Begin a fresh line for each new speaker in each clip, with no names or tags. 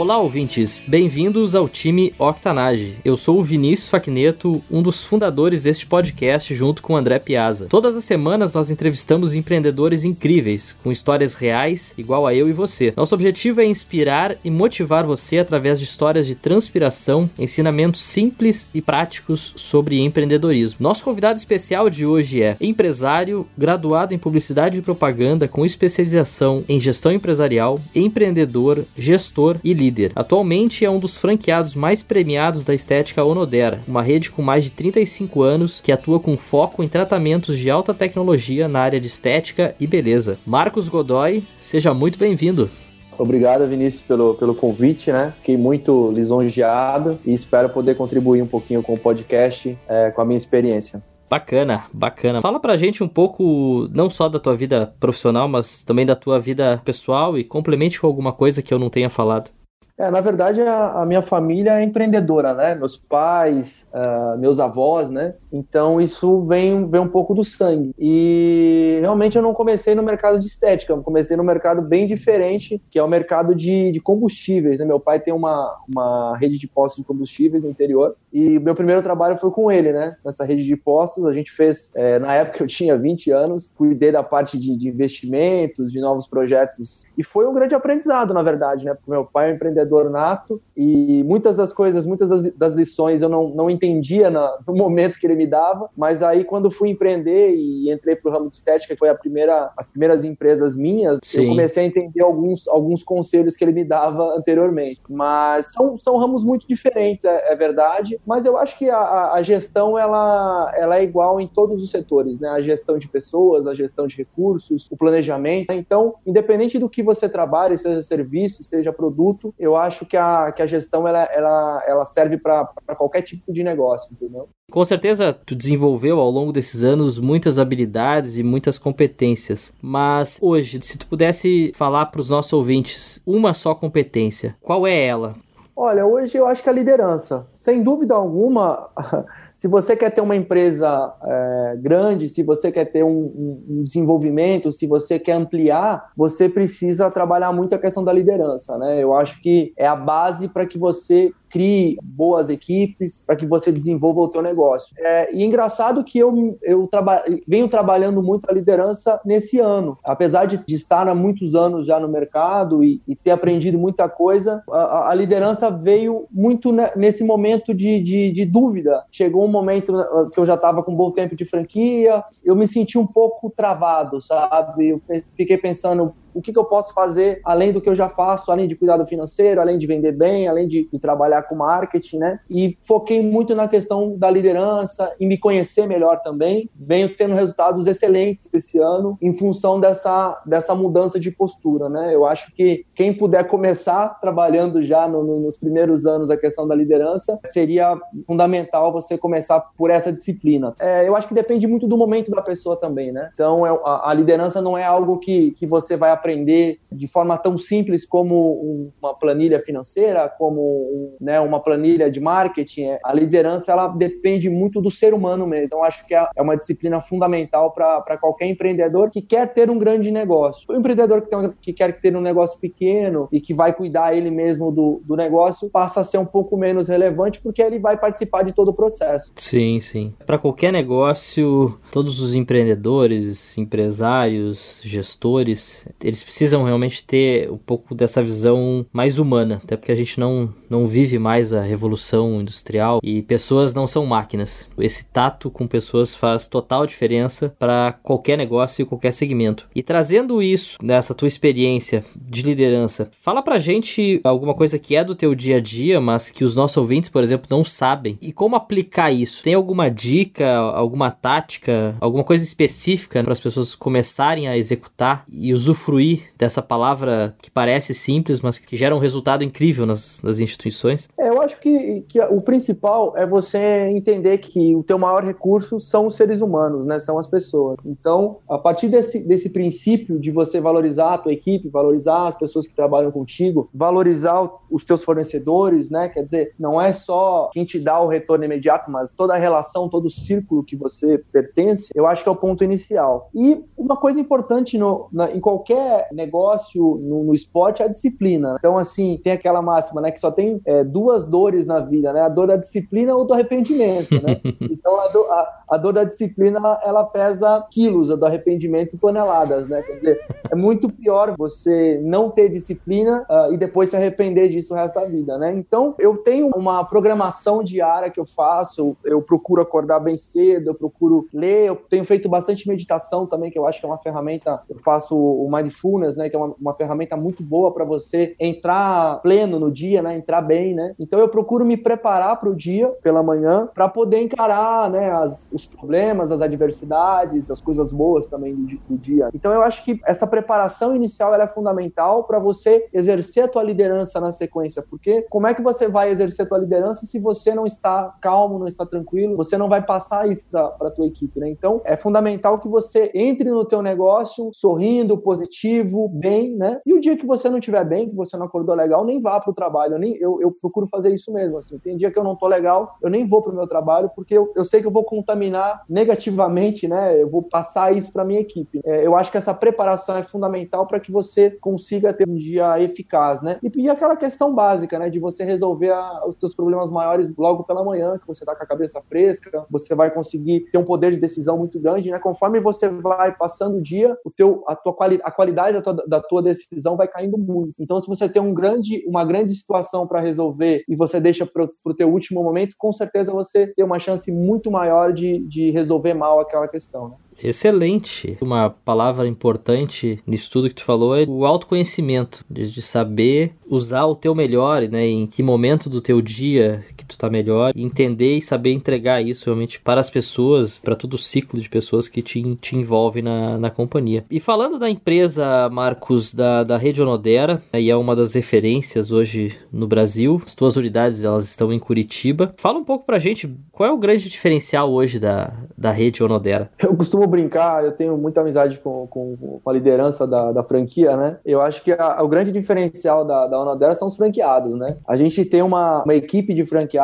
Olá, ouvintes! Bem-vindos ao time Octanage. Eu sou o Vinícius Facneto, um dos fundadores deste podcast, junto com o André Piazza. Todas as semanas nós entrevistamos empreendedores incríveis, com histórias reais, igual a eu e você. Nosso objetivo é inspirar e motivar você através de histórias de transpiração, ensinamentos simples e práticos sobre empreendedorismo. Nosso convidado especial de hoje é empresário, graduado em publicidade e propaganda com especialização em gestão empresarial, empreendedor, gestor e líder líder. Atualmente é um dos franqueados mais premiados da estética Onodera, uma rede com mais de 35 anos que atua com foco em tratamentos de alta tecnologia na área de estética e beleza. Marcos Godoy, seja muito bem-vindo.
Obrigado, Vinícius, pelo, pelo convite, né? Fiquei muito lisonjeado e espero poder contribuir um pouquinho com o podcast, é, com a minha experiência.
Bacana, bacana. Fala pra gente um pouco, não só da tua vida profissional, mas também da tua vida pessoal e complemente com alguma coisa que eu não tenha falado.
É, na verdade, a, a, minha família é empreendedora, né? Meus pais, uh, meus avós, né? Então isso vem, vem um pouco do sangue. E realmente eu não comecei no mercado de estética, eu comecei no mercado bem diferente, que é o mercado de, de combustíveis, né? Meu pai tem uma, uma rede de postos de combustíveis no interior e meu primeiro trabalho foi com ele, né? Nessa rede de postos, a gente fez, é, na época eu tinha 20 anos, cuidei da parte de, de investimentos, de novos projetos e foi um grande aprendizado, na verdade, né? Porque meu pai é um empreendedor nato e muitas das coisas, muitas das, das lições eu não, não entendia na, no momento que ele me dava, mas aí quando fui empreender e entrei para o ramo de estética, que foi a primeira, as primeiras empresas minhas, Sim. eu comecei a entender alguns, alguns conselhos que ele me dava anteriormente. Mas são, são ramos muito diferentes, é, é verdade, mas eu acho que a, a gestão ela, ela é igual em todos os setores, né? A gestão de pessoas, a gestão de recursos, o planejamento. Então, independente do que você trabalhe, seja serviço, seja produto, eu acho que a, que a gestão ela, ela, ela serve para qualquer tipo de negócio, entendeu?
Com certeza, tu desenvolveu ao longo desses anos muitas habilidades e muitas competências. Mas hoje, se tu pudesse falar para os nossos ouvintes uma só competência, qual é ela?
Olha, hoje eu acho que a liderança. Sem dúvida alguma, se você quer ter uma empresa é, grande, se você quer ter um, um, desenvolvimento, se você quer ampliar, você precisa trabalhar muito a questão da liderança, né? Eu acho que é a base para que você crie boas equipes, para que você desenvolva o teu negócio. É, e é engraçado que eu, eu traba venho trabalhando muito a liderança nesse ano. Apesar de, de estar há muitos anos já no mercado e, e ter aprendido muita coisa, a, a liderança veio muito nesse momento de, de, de dúvida. Chegou momento que eu já estava com um bom tempo de franquia, eu me senti um pouco travado, sabe? Eu fiquei pensando, o que, que, eu posso fazer além do que eu já faço, além de cuidado financeiro, além de vender bem, além de, de, trabalhar com marketing, né? E foquei muito na questão da liderança e me conhecer melhor também. Venho tendo resultados excelentes esse ano em função dessa, dessa mudança de postura, né? Eu acho que quem puder começar trabalhando já no, no, nos primeiros anos a questão da liderança, seria fundamental você começar por essa disciplina. É, eu acho que depende muito do momento da pessoa também, né? Então, é, a, a liderança não é algo que, que você vai aprender de forma tão simples como uma planilha financeira, como né, uma planilha de marketing. É, a liderança ela depende muito do ser humano mesmo. Então, acho que é, é uma disciplina fundamental para qualquer empreendedor que quer ter um grande negócio. O empreendedor que, tem, que quer ter um negócio pequeno e que vai cuidar ele mesmo do, do negócio passa a ser um pouco menos relevante porque ele vai participar de todo o processo.
Sim, sim. Para qualquer negócio, todos os empreendedores, empresários, gestores, eles precisam realmente ter um pouco dessa visão mais humana, até porque a gente não, não vive mais a revolução industrial e pessoas não são máquinas. Esse tato com pessoas faz total diferença para qualquer negócio e qualquer segmento. E trazendo isso nessa tua experiência de liderança, fala pra gente alguma coisa que é do teu dia a dia, mas que os nossos ouvintes, por exemplo, não sabem. E como aplicar isso? Tem alguma dica, alguma tática, alguma coisa específica para as pessoas começarem a executar e usufruir usufruir dessa palavra que parece simples, mas que gera um resultado incrível nas, nas instituições?
É, eu acho que, que o principal é você entender que o teu maior recurso são os seres humanos, né? São as pessoas. Então, a partir desse, desse princípio de você valorizar a tua equipe, valorizar as pessoas que trabalham contigo, valorizar os teus fornecedores, né? Quer dizer, não é só quem te dá o retorno imediato, mas toda a relação, todo o círculo que você pertence, eu acho que é o ponto inicial. E uma coisa importante no, na, em qualquer negócio no, no, esporte é a disciplina. Então, assim, tem aquela máxima, né? Que só tem é, duas dores na vida, né? A dor da disciplina ou do arrependimento, né? Então, a, do, a, a dor da disciplina, ela, ela, pesa quilos, a do arrependimento toneladas, né? Quer dizer, é muito pior você não ter disciplina uh, e depois se arrepender disso o resto da vida, né? Então, eu tenho uma programação diária que eu faço, eu procuro acordar bem cedo, eu procuro ler, eu tenho feito bastante meditação também, que eu acho que é uma ferramenta, eu faço o Mindfulness, né, que é uma, uma ferramenta muito boa para você entrar pleno no dia, né, entrar bem, né? Então eu procuro me preparar para o dia pela manhã para poder encarar, né, as, os problemas, as adversidades, as coisas boas também do, do dia. Então eu acho que essa preparação inicial é fundamental para você exercer a tua liderança na sequência, porque como é que você vai exercer a tua liderança se você não está calmo, não está tranquilo, você não vai passar isso para a tua equipe, né? Então é fundamental que você entre no teu negócio sorrindo, positivo, bem, né? E o dia que você não estiver bem, que você não acordou legal, nem vá para o trabalho. Eu, nem, eu, eu, procuro fazer isso mesmo. Assim. Tem dia que eu não tô legal, eu nem vou para o meu trabalho, porque eu, eu sei que eu vou contaminar negativamente, né? Eu vou passar isso para minha equipe. É, eu acho que essa preparação é fundamental para que você consiga ter um dia eficaz, né? E, e aquela questão básica, né? De você resolver a, os seus problemas maiores logo pela manhã, que você tá com a cabeça fresca, você vai conseguir ter um poder de decisão muito grande, né? Conforme você vai passando o dia, o teu, a, tua quali, a qualidade da tua, da tua decisão vai caindo muito. Então, se você tem um grande, uma grande situação para resolver e você deixa para o teu último momento, com certeza você tem uma chance muito maior de, de resolver mal aquela questão, né?
Excelente. Uma palavra importante nisso tudo que tu falou é o autoconhecimento, de, saber usar o teu melhor, né? Em que momento do teu dia tu tá melhor, entender e saber entregar isso realmente para as pessoas, para todo o ciclo de pessoas que te, te envolve na, na companhia. E falando da empresa, Marcos, da, da Rede Onodera, aí é uma das referências hoje no Brasil. As tuas unidades, elas estão em Curitiba. Fala um pouco pra gente, qual é o grande diferencial hoje da, da Rede Onodera?
Eu costumo brincar, eu tenho muita amizade com, com, com a liderança da, da, franquia, né? Eu acho que a, o grande diferencial da, da Onodera são os franqueados, né? A gente tem uma, uma equipe de franqueados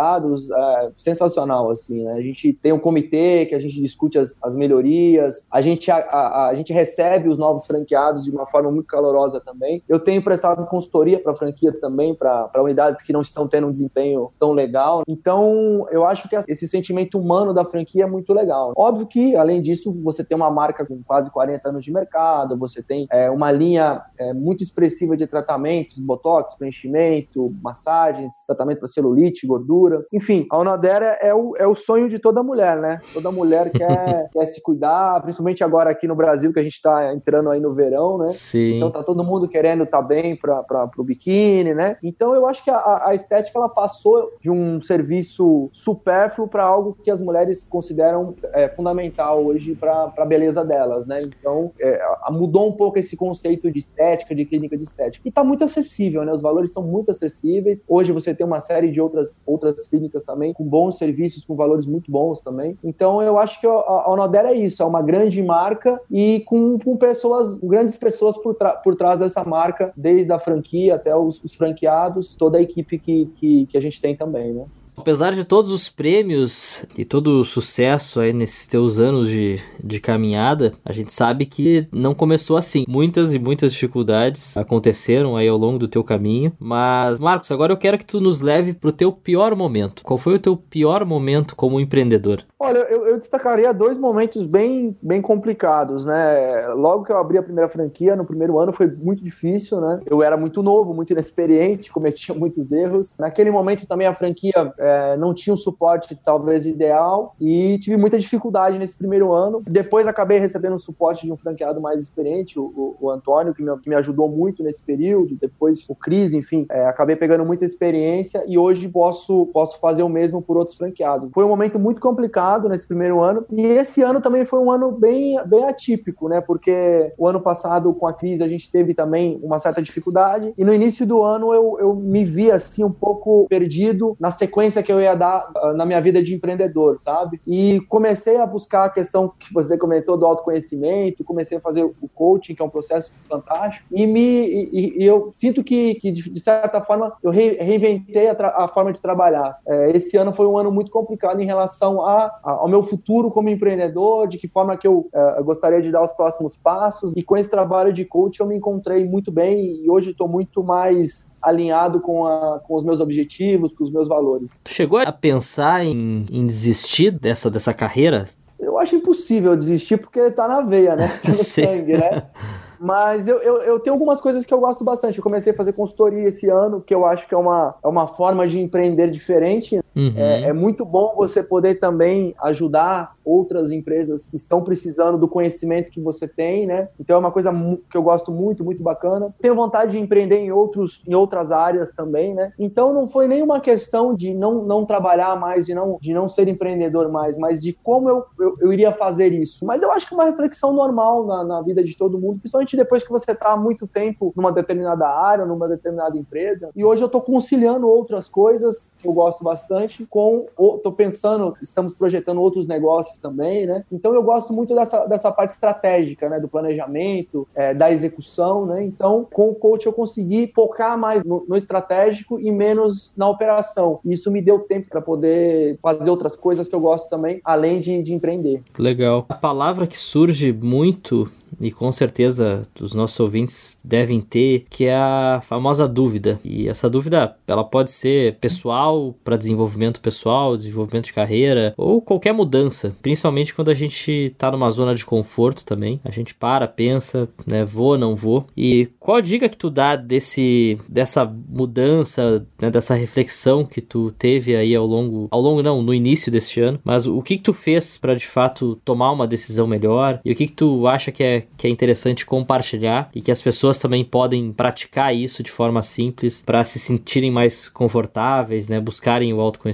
é, sensacional, assim, né? A gente tem um comitê que a gente discute as, as melhorias, a gente, a, a, a, gente recebe os novos franqueados de uma forma muito calorosa também. Eu tenho prestado consultoria para franquia também, para unidades que não estão tendo um desempenho tão legal. Então, eu acho que esse sentimento humano da franquia é muito legal. Óbvio que, além disso, você tem uma marca com quase 40 anos de mercado, você tem é, uma linha é, muito expressiva de tratamentos, botox, preenchimento, massagens, tratamento para celulite, gordura. Enfim, a Onadera é o, é o sonho de toda mulher, né? Toda mulher quer, quer se cuidar, principalmente agora aqui no Brasil, que a gente está entrando aí no verão, né?
Sim.
Então tá todo mundo querendo estar tá bem para o biquíni, né? Então eu acho que a, a estética ela passou de um serviço supérfluo para algo que as mulheres consideram é, fundamental hoje para para a beleza delas, né? Então, é, mudou um pouco esse conceito de estética, de clínica de estética. E está muito acessível, né? Os valores são muito acessíveis. Hoje você tem uma série de outras, outras clínicas também, com bons serviços, com valores muito bons também. Então, eu acho que a, a Onodera é isso, é uma grande marca e com, com pessoas, grandes pessoas por, por trás dessa marca, desde a franquia até os, os franqueados, toda a equipe que, que, que a gente tem também, né?
Apesar de todos os prêmios e todo o sucesso aí nesses teus anos de, de caminhada, a gente sabe que não começou assim. Muitas e muitas dificuldades aconteceram aí ao longo do teu caminho. Mas, Marcos, agora eu quero que tu nos leve pro teu pior momento. Qual foi o teu pior momento como empreendedor?
Olha, eu, eu destacaria dois momentos bem, bem complicados, né? Logo que eu abri a primeira franquia, no primeiro ano foi muito difícil, né? Eu era muito novo, muito inexperiente, cometia muitos erros. Naquele momento também a franquia é, não tinha o suporte talvez ideal e tive muita dificuldade nesse primeiro ano. Depois acabei recebendo o suporte de um franqueado mais experiente, o, o Antônio, que me, que me, ajudou muito nesse período. Depois o Cris, enfim, é, acabei pegando muita experiência e hoje posso, posso fazer o mesmo por outros franqueados. Foi um momento muito complicado nesse primeiro ano. E esse ano também foi um ano bem, bem atípico, né? Porque o ano passado, com a crise, a gente teve também uma certa dificuldade. E no início do ano eu, eu me vi assim um pouco perdido na sequência que eu ia dar uh, na minha vida de empreendedor, sabe? E comecei a buscar a questão que você comentou do autoconhecimento, comecei a fazer o coaching, que é um processo fantástico. E, me, e, e eu sinto que, que, de certa forma, eu re, reinventei a, a, forma de trabalhar. É, esse ano foi um ano muito complicado em relação a, a, ao meu futuro como empreendedor, de que forma que eu uh, gostaria de dar os próximos passos. E com esse trabalho de coach eu me encontrei muito bem e hoje estou muito mais alinhado com, a, com os meus objetivos, com os meus valores.
Tu chegou a pensar em, em desistir dessa, dessa carreira?
Eu acho impossível desistir porque tá na veia, né? Tá no sangue, né? Mas eu, eu, eu, tenho algumas coisas que eu gosto bastante. Eu comecei a fazer consultoria esse ano, que eu acho que é uma, é uma forma de empreender diferente. Uhum. É, é, muito bom você poder também ajudar outras empresas que estão precisando do conhecimento que você tem, né? Então é uma coisa que eu gosto muito, muito bacana. Tenho vontade de empreender em, outros, em outras áreas também, né? Então não foi nenhuma questão de não, não trabalhar mais, de não, de não ser empreendedor mais, mas de como eu, eu, eu iria fazer isso. Mas eu acho que é uma reflexão normal na, na vida de todo mundo, principalmente depois que você está há muito tempo numa determinada área, numa determinada empresa. E hoje eu estou conciliando outras coisas que eu gosto bastante com, estou pensando, estamos projetando outros negócios também, né? Então eu gosto muito dessa, dessa parte estratégica, né? Do planejamento, é, da execução, né? Então com o coach eu consegui focar mais no, no estratégico e menos na operação. Isso me deu tempo para poder fazer outras coisas que eu gosto também, além de, de empreender.
Legal. A palavra que surge muito e com certeza os nossos ouvintes devem ter, que é a famosa dúvida. E essa dúvida, ela pode ser pessoal, para desenvolvimento pessoal, desenvolvimento de carreira, ou qualquer mudança, principalmente quando a gente está numa zona de conforto também. A gente para, pensa, né, vou, não vou. E qual a dica que tu dá desse dessa mudança, né, dessa reflexão que tu teve aí ao longo, ao longo não, no início deste ano, mas o que que tu fez para de fato tomar uma decisão melhor? E o que que tu acha que é que é interessante compartilhar e que as pessoas também podem praticar isso de forma simples para se sentirem mais confortáveis, né? Buscarem o autoconhecimento.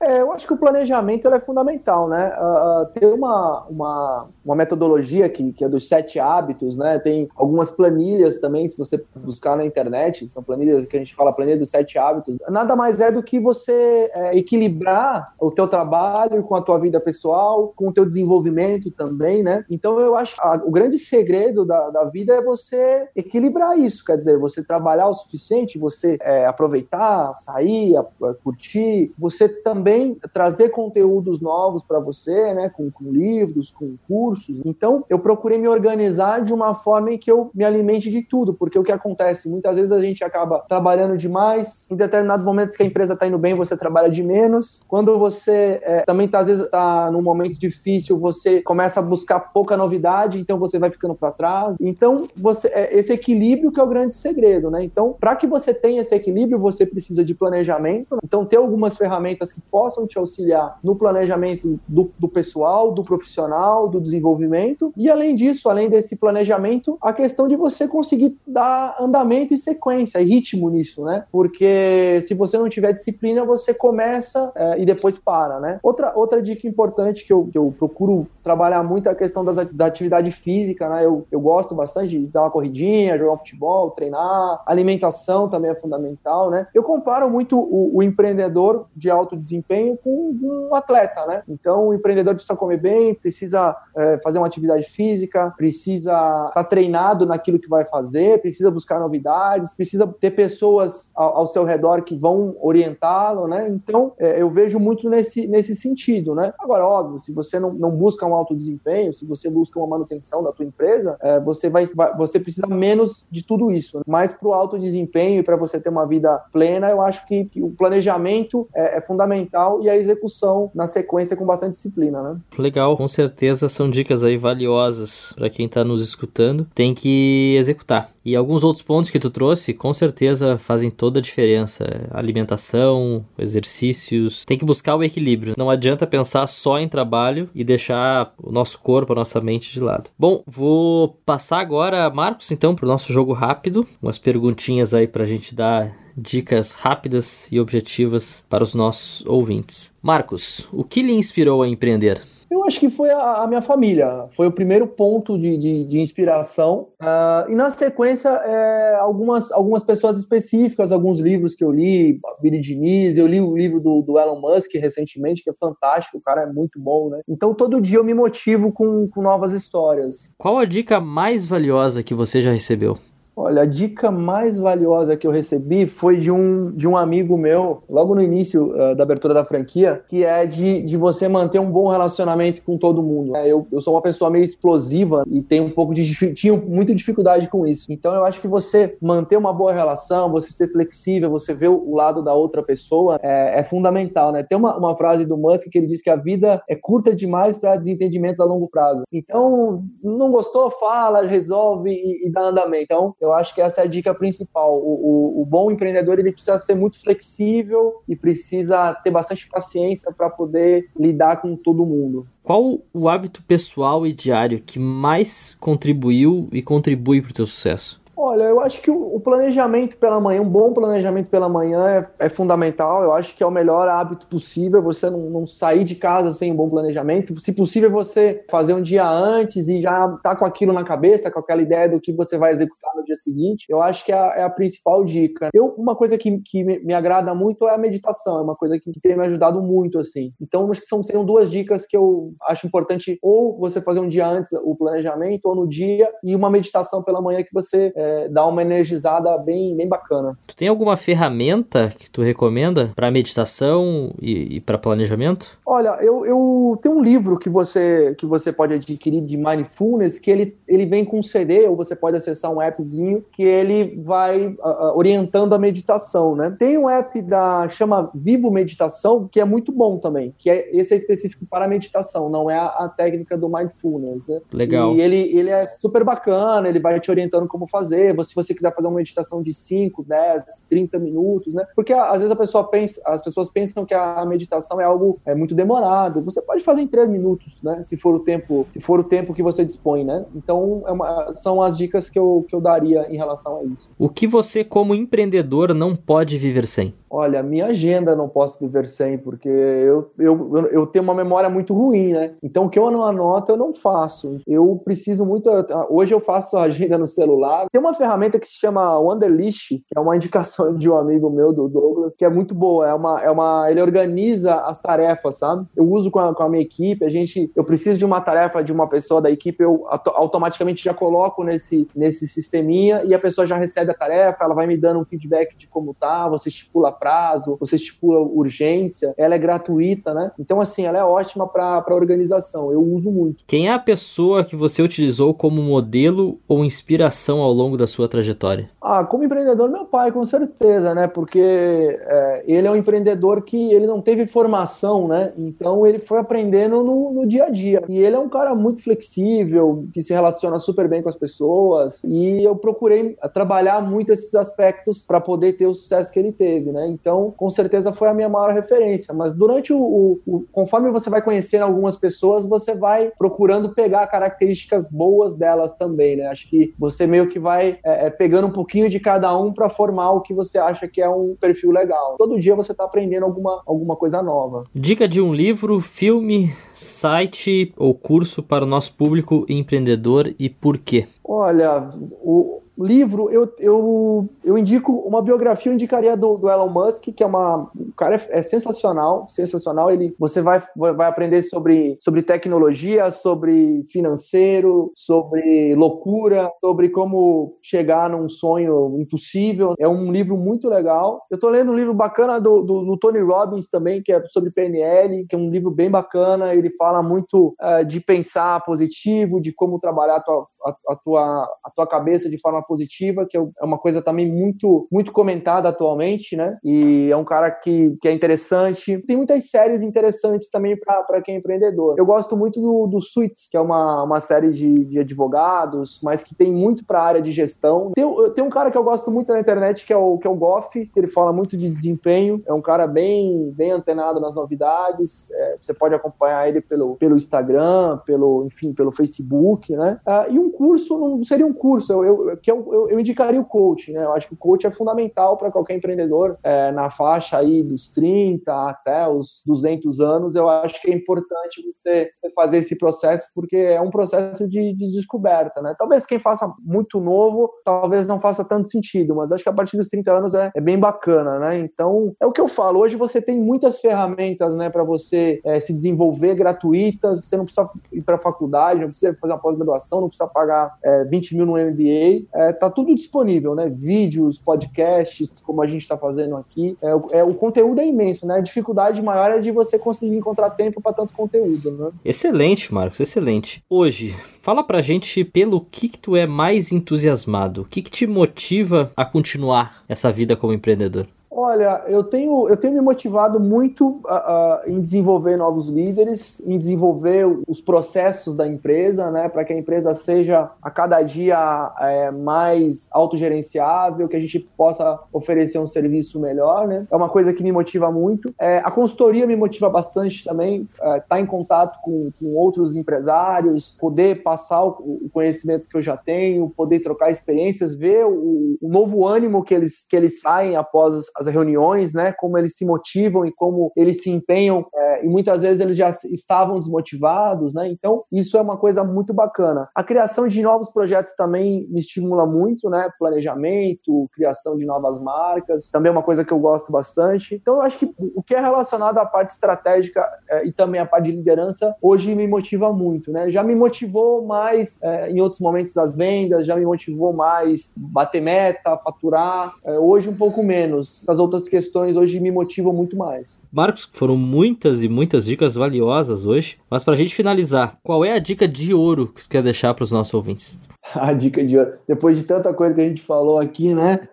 É, eu acho que o planejamento é fundamental, né? Uh, tem uma, uma, uma metodologia que, que é dos sete hábitos, né? Tem algumas planilhas também, se você buscar na internet, são planilhas que a gente fala planilha dos sete hábitos. Nada mais é do que você é, equilibrar o teu trabalho com a tua vida pessoal, com o teu desenvolvimento também, né? Então eu acho que a, o grande segredo da, da vida é você equilibrar isso, quer dizer, você trabalhar o suficiente, você é, aproveitar, sair, a, a curtir, você também trazer conteúdos novos para você, né, com, com, livros, com cursos. Então, eu procurei me organizar de uma forma em que eu me alimente de tudo, porque o que acontece, muitas vezes a gente acaba trabalhando demais, em determinados momentos que a empresa está indo bem, você trabalha de menos. Quando você é, também tá, às vezes está num momento difícil, você começa a buscar pouca novidade, então você vai ficando para trás. Então, você, é, esse equilíbrio que é o grande segredo, né? Então, para que você tenha esse equilíbrio, você precisa de planejamento. Então, ter algumas ferramentas que possam te auxiliar no planejamento do, do pessoal, do profissional, do desenvolvimento. E além disso, além desse planejamento, a questão de você conseguir dar andamento e sequência, e ritmo nisso, né? Porque se você não tiver disciplina, você começa é, e depois para, né? Outra, outra dica importante que eu, que eu procuro trabalhar muito é a questão das, da atividade física, né? Eu, eu gosto bastante de dar uma corridinha, jogar um futebol, treinar. Alimentação também é fundamental, né? Eu comparo muito o, o empreendedor de alto desempenho com um atleta, né? Então, o empreendedor precisa comer bem, precisa é, fazer uma atividade física, precisa estar tá treinado naquilo que vai fazer, precisa buscar novidades, precisa ter pessoas ao, ao seu redor que vão orientá-lo, né? Então, é, eu vejo muito nesse, nesse sentido, né? Agora, óbvio, se você não, não busca um alto desempenho, se você busca uma manutenção da tua empresa, é, você vai, vai, você precisa menos de tudo isso. Né? Mas para o alto desempenho e para você ter uma vida plena, eu acho que, que o planejamento é, é fundamental e a execução na sequência com bastante disciplina, né?
Legal, com certeza são dicas aí valiosas para quem está nos escutando. Tem que executar. E alguns outros pontos que tu trouxe, com certeza fazem toda a diferença. Alimentação, exercícios, tem que buscar o equilíbrio. Não adianta pensar só em trabalho e deixar o nosso corpo, a nossa mente de lado. Bom, vou passar agora, Marcos, então, para o nosso jogo rápido. Umas perguntinhas aí para a gente dar dicas rápidas e objetivas para os nossos ouvintes. Marcos, o que lhe inspirou a empreender?
Eu acho que foi a, a minha família, foi o primeiro ponto de, de, de inspiração. Uh, e na sequência, é, algumas, algumas pessoas específicas, alguns livros que eu li, Billy Diniz, eu li o livro do, do Elon Musk recentemente, que é fantástico, o cara é muito bom, né? Então todo dia eu me motivo com, com novas histórias.
Qual a dica mais valiosa que você já recebeu?
Olha, a dica mais valiosa que eu recebi foi de um, de um amigo meu, logo no início uh, da abertura da franquia, que é de, de você manter um bom relacionamento com todo mundo. É, eu, eu sou uma pessoa meio explosiva e tenho um pouco de tinha muita dificuldade com isso. Então eu acho que você manter uma boa relação, você ser flexível, você ver o lado da outra pessoa é, é fundamental, né? Tem uma, uma frase do Musk que ele diz que a vida é curta demais para desentendimentos a longo prazo. Então, não gostou, fala, resolve e, e dá andamento. Então, eu acho que essa é a dica principal. O, o, o bom empreendedor ele precisa ser muito flexível e precisa ter bastante paciência para poder lidar com todo mundo.
Qual o hábito pessoal e diário que mais contribuiu e contribui para o teu sucesso?
Olha, eu acho que o planejamento pela manhã, um bom planejamento pela manhã é, é fundamental. Eu acho que é o melhor hábito possível você não, não, sair de casa sem um bom planejamento. Se possível, você fazer um dia antes e já tá com aquilo na cabeça, com aquela ideia do que você vai executar no dia seguinte. Eu acho que é a, é a principal dica. Eu, uma coisa que, que me, me, agrada muito é a meditação. É uma coisa que, que tem me ajudado muito, assim. Então, acho que são, seriam duas dicas que eu acho importante ou você fazer um dia antes o planejamento ou no dia e uma meditação pela manhã que você é, dá uma energizada bem, bem bacana.
Tu tem alguma ferramenta que tu recomenda para meditação e, e para planejamento?
Olha, eu, eu tenho um livro que você que você pode adquirir de mindfulness que ele, ele vem com um CD ou você pode acessar um appzinho que ele vai uh, orientando a meditação, né? Tem um app da chama Vivo Meditação que é muito bom também, que é esse é específico para meditação, não é a, a técnica do mindfulness. Né?
Legal.
E ele ele é super bacana, ele vai te orientando como fazer se você quiser fazer uma meditação de 5, 10, 30 minutos, né? Porque às vezes a pessoa pensa, as pessoas pensam que a meditação é algo é muito demorado. Você pode fazer em 3 minutos, né? Se for o tempo, se for o tempo que você dispõe, né? Então é uma, são as dicas que eu, que eu daria em relação a isso.
O que você como empreendedor não pode viver sem?
Olha, minha agenda não posso viver sem, porque eu, eu, eu tenho uma memória muito ruim, né? Então, o que eu não anoto, eu não faço. Eu preciso muito. Hoje eu faço a agenda no celular. Tem uma ferramenta que se chama Wanderlist, que é uma indicação de um amigo meu, do Douglas, que é muito boa. É uma, é uma, ele organiza as tarefas, sabe? Eu uso com a, com a minha equipe. A gente, eu preciso de uma tarefa de uma pessoa da equipe, eu automaticamente já coloco nesse, nesse sisteminha e a pessoa já recebe a tarefa, ela vai me dando um feedback de como tá, você estipula prazo, você estipula urgência, ela é gratuita, né? Então, assim, ela é ótima para organização. Eu uso muito.
Quem é a pessoa que você utilizou como modelo ou inspiração ao longo da sua trajetória?
Ah, como empreendedor, meu pai, com certeza, né? Porque é, ele é um empreendedor que ele não teve formação, né? Então ele foi aprendendo no, no dia a dia. E ele é um cara muito flexível, que se relaciona super bem com as pessoas. E eu procurei trabalhar muito esses aspectos para poder ter o sucesso que ele teve, né? Então, com certeza foi a minha maior referência. Mas durante o, o, o, conforme você vai conhecendo algumas pessoas, você vai procurando pegar características boas delas também, né? Acho que você meio que vai é, é, pegando um pouquinho de cada um para formar o que você acha que é um perfil legal. Todo dia você está aprendendo alguma, alguma coisa nova.
Dica de um livro, filme, site ou curso para o nosso público empreendedor e por quê?
Olha, o, livro, eu, eu, eu indico uma biografia, eu indicaria do, do Elon Musk, que é uma. O cara é, é, sensacional, sensacional. Ele, você vai, vai aprender sobre, sobre tecnologia, sobre financeiro, sobre loucura, sobre como chegar num sonho impossível. É um livro muito legal. Eu tô lendo um livro bacana do, do, do Tony Robbins também, que é sobre PNL, que é um livro bem bacana. Ele fala muito uh, de pensar positivo, de como trabalhar a tua, a, tua, a tua cabeça de forma positiva, que é, é uma coisa também muito, muito comentada atualmente, né? E é um cara que, que é interessante. Tem muitas séries interessantes também para quem é empreendedor. Eu gosto muito do, do Suits, que é uma, uma série de, de advogados, mas que tem muito para a área de gestão. Tem, tem um cara que eu gosto muito na internet, que é o, que é o Goff, que ele fala muito de desempenho. É um cara bem, bem antenado nas novidades. É, você pode acompanhar ele pelo, pelo Instagram, pelo, enfim, pelo Facebook, né? Uh, e um curso não seria um curso, eu, eu, que eu, eu, eu indicaria o coach, né? Eu acho que o coach é fundamental para qualquer empreendedor é, na faixa aí dos 30 até os 200 anos. Eu acho que é importante você fazer esse processo porque é um processo de, de descoberta, né? Talvez quem faça muito novo, talvez não faça tanto sentido, mas acho que a partir dos 30 anos é, é bem bacana, né? Então, é o que eu falo. Hoje você tem muitas ferramentas, né, para você é, se desenvolver gratuitas. Você não precisa ir para faculdade, não precisa fazer uma pós-graduação, não precisa pagar é, 20 mil no MBA. É, tá tudo disponível, né? Vídeos, podcasts, como a gente está fazendo aqui. É, é, o conteúdo é imenso, né? A dificuldade maior é de você conseguir encontrar tempo para tanto conteúdo, né?
Excelente, Marcos, excelente. Hoje, fala pra gente pelo que, que tu é mais entusiasmado, o que, que te motiva a continuar essa vida como empreendedor?
Olha, eu tenho, eu tenho me motivado muito uh, uh, em desenvolver novos líderes, em desenvolver os processos da empresa, né, para que a empresa seja a cada dia é, mais autogerenciável, que a gente possa oferecer um serviço melhor, né? É uma coisa que me motiva muito. É, a consultoria me motiva bastante também, estar é, tá em contato com, com, outros empresários, poder passar o, o, conhecimento que eu já tenho, poder trocar experiências, ver o, o novo ânimo que eles, que eles saem após as reuniões, né? Como eles se motivam e como eles se empenham. É, e muitas vezes eles já estavam desmotivados, né? Então, isso é uma coisa muito bacana. A criação de novos projetos também me estimula muito, né? Planejamento, criação de novas marcas, também é uma coisa que eu gosto bastante. Então, eu acho que o que é relacionado à parte estratégica é, e também à parte de liderança, hoje me motiva muito, né? Já me motivou mais é, em outros momentos as vendas, já me motivou mais bater meta, faturar. É, hoje um pouco menos. As outras questões hoje me motivam muito mais.
Marcos, foram muitas e muitas dicas valiosas hoje, mas para a gente finalizar, qual é a dica de ouro que tu quer deixar para os nossos ouvintes?
A dica de ouro. Depois de tanta coisa que a gente falou aqui, né?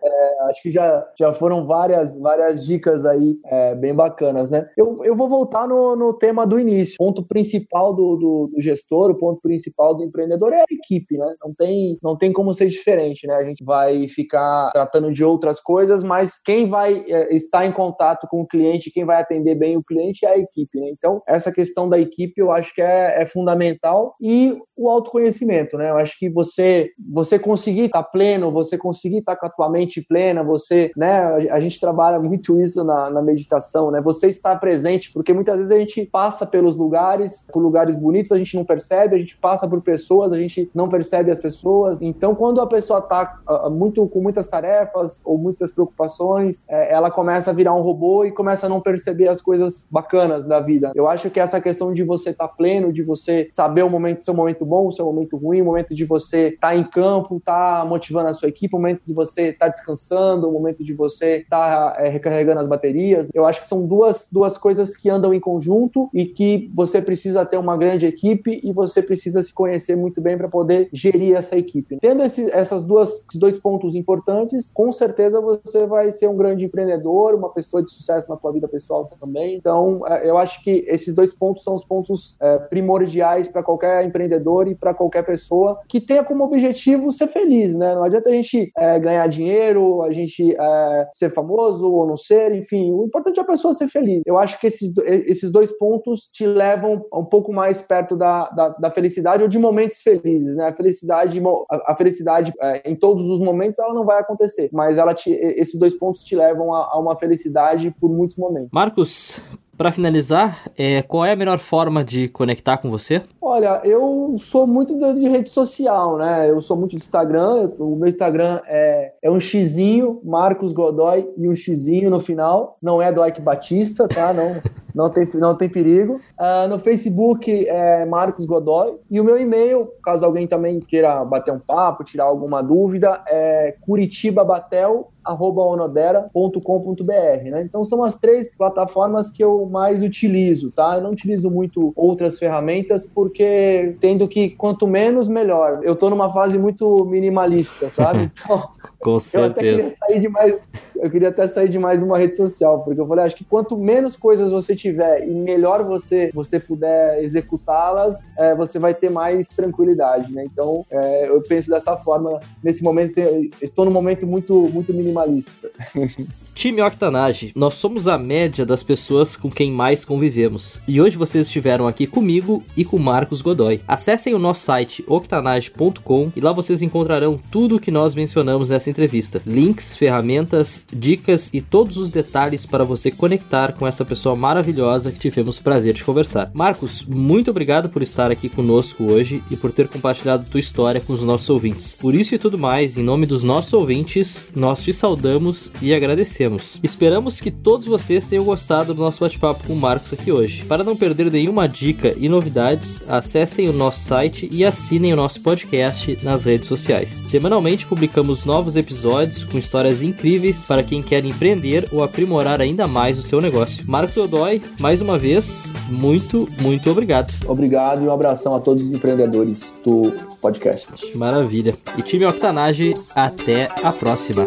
Acho que já, já foram várias, várias dicas aí é, bem bacanas, né? Eu, eu vou voltar no, no tema do início. O ponto principal do, do, do, gestor, o ponto principal do empreendedor é a equipe, né? Não tem, não tem como ser diferente, né? A gente vai ficar tratando de outras coisas, mas quem vai é, estar em contato com o cliente, quem vai atender bem o cliente é a equipe, né? Então, essa questão da equipe eu acho que é, é fundamental e o autoconhecimento, né? Eu acho que você, você conseguir estar pleno, você conseguir estar com a tua mente plena, você, né? A gente trabalha muito isso na, na meditação, né? Você estar presente, porque muitas vezes a gente passa pelos lugares, por lugares bonitos, a gente não percebe, a gente passa por pessoas, a gente não percebe as pessoas. Então, quando a pessoa está uh, muito com muitas tarefas ou muitas preocupações, é, ela começa a virar um robô e começa a não perceber as coisas bacanas da vida. Eu acho que essa questão de você estar tá pleno, de você saber o momento, seu momento bom, o seu momento ruim, o momento de você estar tá em campo, estar tá motivando a sua equipe, o momento de você estar tá descansando o momento de você estar tá, é, recarregando as baterias. Eu acho que são duas, duas coisas que andam em conjunto e que você precisa ter uma grande equipe e você precisa se conhecer muito bem para poder gerir essa equipe. Tendo esse, essas duas, dois pontos importantes, com certeza você vai ser um grande empreendedor, uma pessoa de sucesso na sua vida pessoal também. Então, é, eu acho que esses dois pontos são os pontos é, primordiais para qualquer empreendedor e para qualquer pessoa que tenha como objetivo ser feliz, né? Não adianta a gente é, ganhar dinheiro, a gente é, ser famoso ou não ser, enfim, o importante é a pessoa ser feliz. Eu acho que esses, esses dois pontos te levam um pouco mais perto da, da, da felicidade ou de momentos felizes, né? A felicidade, a felicidade é, em todos os momentos ela não vai acontecer, mas ela te, esses dois pontos te levam a, a uma felicidade por muitos momentos.
Marcos, para finalizar, é, qual é a melhor forma de conectar com você?
Olha, eu sou muito de rede social, né? Eu sou muito de Instagram. O meu Instagram é, é um xizinho, Marcos Godoy e um xizinho no final. Não é do Ike Batista, tá? Não, não, tem, não tem perigo. Uh, no Facebook é Marcos Godoy. E o meu e-mail, caso alguém também queira bater um papo, tirar alguma dúvida, é curitibabatel onodera.com.br, né? Então são as três plataformas que eu mais utilizo, tá? Eu não utilizo muito outras ferramentas porque tendo que quanto menos melhor. Eu tô numa fase muito minimalista, sabe?
Então, Com certeza.
Eu, queria de mais, eu queria até sair de mais uma rede social, porque eu falei, acho que quanto menos coisas você tiver e melhor você você puder executá-las, é, você vai ter mais tranquilidade, né? Então, é, eu penso dessa forma nesse momento. Estou num momento muito muito minimalista.
Time Octanage, nós somos a média das pessoas com quem mais convivemos. E hoje vocês estiveram aqui comigo e com Marcos Godoy. Acessem o nosso site octanage.com e lá vocês encontrarão tudo o que nós mencionamos nessa entrevista: links, ferramentas, dicas e todos os detalhes para você conectar com essa pessoa maravilhosa que tivemos o prazer de conversar. Marcos, muito obrigado por estar aqui conosco hoje e por ter compartilhado tua história com os nossos ouvintes. Por isso e tudo mais, em nome dos nossos ouvintes, nós te saudamos e agradecemos. Esperamos que todos vocês tenham gostado do nosso bate-papo com o Marcos aqui hoje. Para não perder nenhuma dica e novidades, acessem o nosso site e assinem o nosso podcast nas redes sociais. Semanalmente publicamos novos episódios com histórias incríveis para quem quer empreender ou aprimorar ainda mais o seu negócio. Marcos Odói, mais uma vez, muito, muito obrigado.
Obrigado e um abração a todos os empreendedores do podcast.
Maravilha. E time Octanage, até a próxima.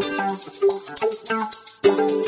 Thank you.